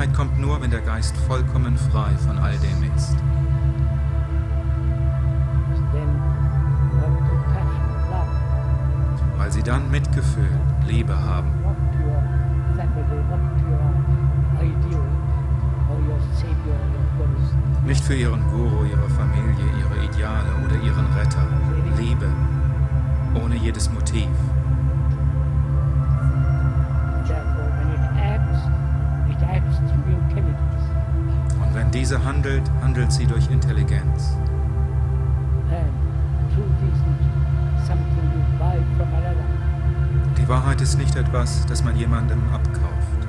Wahrheit kommt nur, wenn der Geist vollkommen frei von all dem ist. Weil Sie dann Mitgefühl, Liebe haben. Nicht für Ihren Guru, Ihre Familie, Ihre Ideale oder Ihren Retter. Liebe. Ohne jedes Motiv. Diese handelt, handelt sie durch Intelligenz. Die Wahrheit ist nicht etwas, das man jemandem abkauft.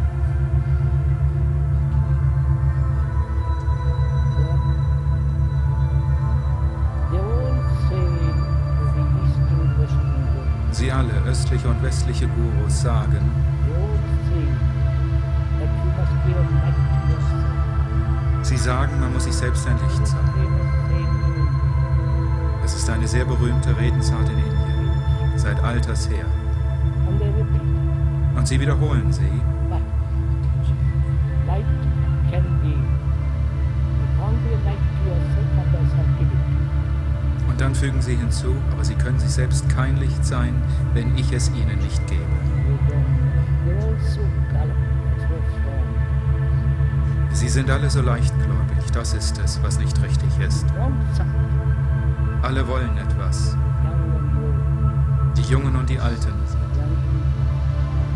Sie alle, östliche und westliche Gurus, sagen, sie sagen, man muss sich selbst ein Licht sein. Es ist eine sehr berühmte Redensart in Indien, seit alters her. Und sie wiederholen sie, und dann fügen sie hinzu, aber sie können sich selbst kein Licht sein, wenn ich es ihnen nicht gebe. Sie sind alle so leichtgläubig, das ist es, was nicht richtig ist. Alle wollen etwas, die Jungen und die Alten,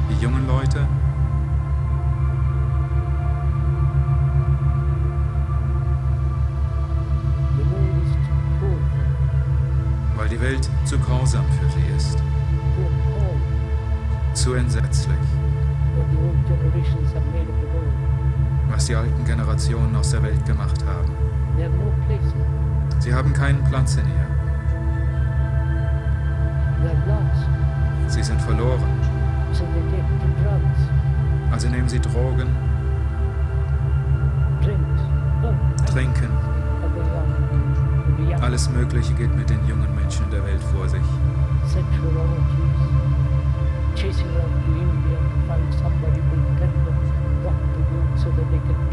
die jungen Leute, weil die Welt zu grausam Generationen aus der Welt gemacht haben. Sie haben keinen Platz in ihr, sie sind verloren, also nehmen sie Drogen, guns, trinken, alles Mögliche geht mit den jungen Menschen der Welt vor sich.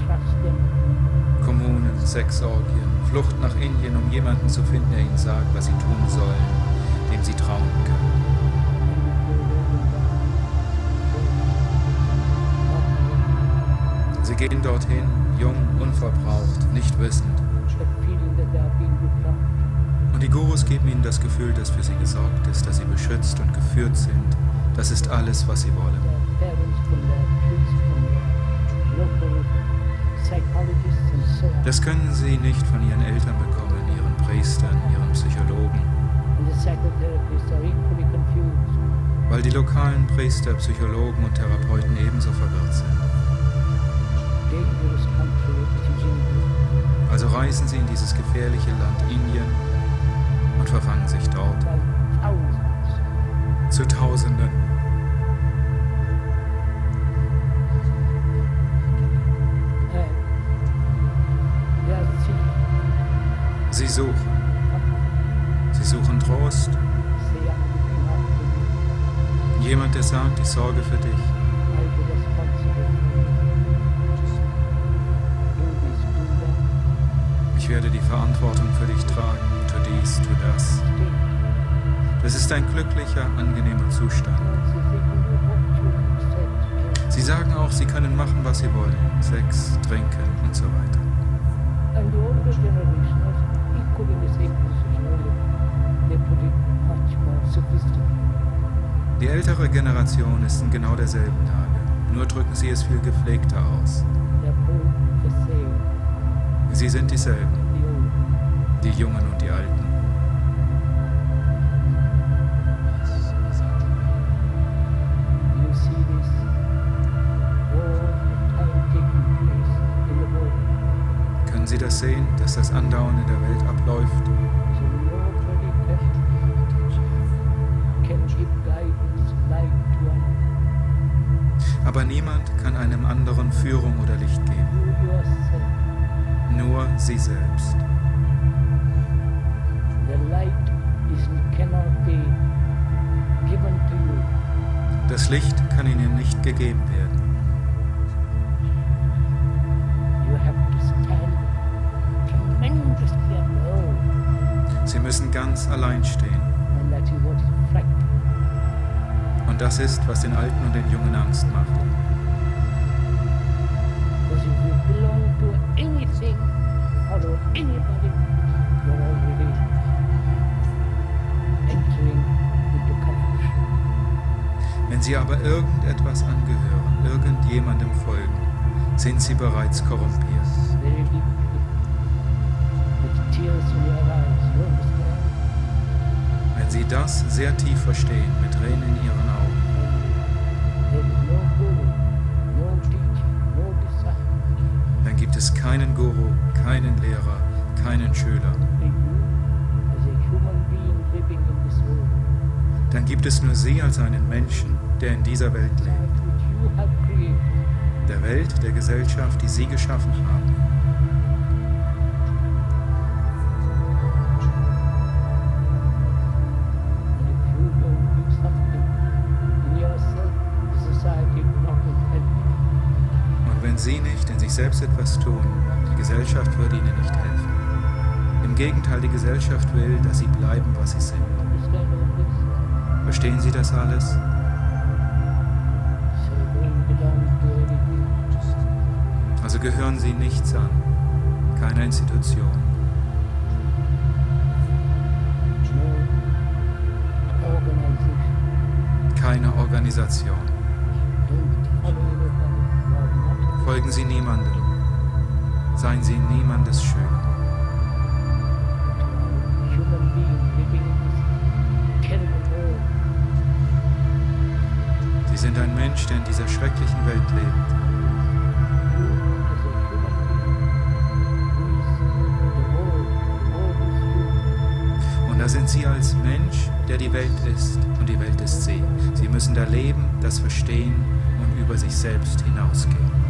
trust them. Sexorgien, Flucht nach Indien, um jemanden zu finden, der ihnen sagt, was sie tun sollen, dem sie trauen können. Sie gehen dorthin, jung, unverbraucht, nicht wissend. Und die Gurus geben ihnen das Gefühl, dass für sie gesorgt ist, dass sie beschützt und geführt sind. Das ist alles, was sie wollen. Das können sie nicht von ihren Eltern bekommen, ihren Priestern, ihren Psychologen, weil die lokalen Priester, Psychologen und Therapeuten ebenso verwirrt sind. Also reisen sie in dieses gefährliche Land Indien und verfangen sich dort. Zu Tausenden. Suchen. Sie suchen Trost. Jemand, der sagt, ich sorge für dich. Ich werde die Verantwortung für dich tragen. Tu dies, tu das. Das ist ein glücklicher, angenehmer Zustand. Sie sagen auch, sie können machen, was sie wollen. Sex, trinken und so weiter. Die ältere Generation ist in genau derselben Lage. Nur drücken sie es viel gepflegter aus. Sie sind dieselben, die Jungen und die Alten. Sie das sehen, dass das andauernd in der Welt abläuft? Aber niemand kann einem anderen Führung oder Licht geben. Nur sie selbst. Das Licht kann ihnen nicht gegeben werden. das ist, was den Alten und den Jungen Angst macht. Wenn sie aber irgendetwas angehören, irgendjemandem folgen, sind sie bereits korrumpiert. Wenn sie das sehr tief verstehen, mit Tränen in ihren keinen Guru, keinen Lehrer, keinen Schüler. Dann gibt es nur sie als einen Menschen, der in dieser Welt lebt. Der Welt, der Gesellschaft, die sie geschaffen haben. Sich selbst etwas tun, die Gesellschaft wird ihnen nicht helfen. Im Gegenteil, die Gesellschaft will, dass sie bleiben, was sie sind. Verstehen Sie das alles? Also gehören Sie nichts an, keiner Institution, keiner Organisation. Folgen Sie niemandem. Seien Sie niemandes Schüler. world. Sie sind ein Mensch, der in dieser schrecklichen Welt lebt. Und da sind Sie als Mensch, der die Welt ist. Und die Welt ist Sie. Sie müssen da leben, das verstehen und über sich selbst hinausgehen.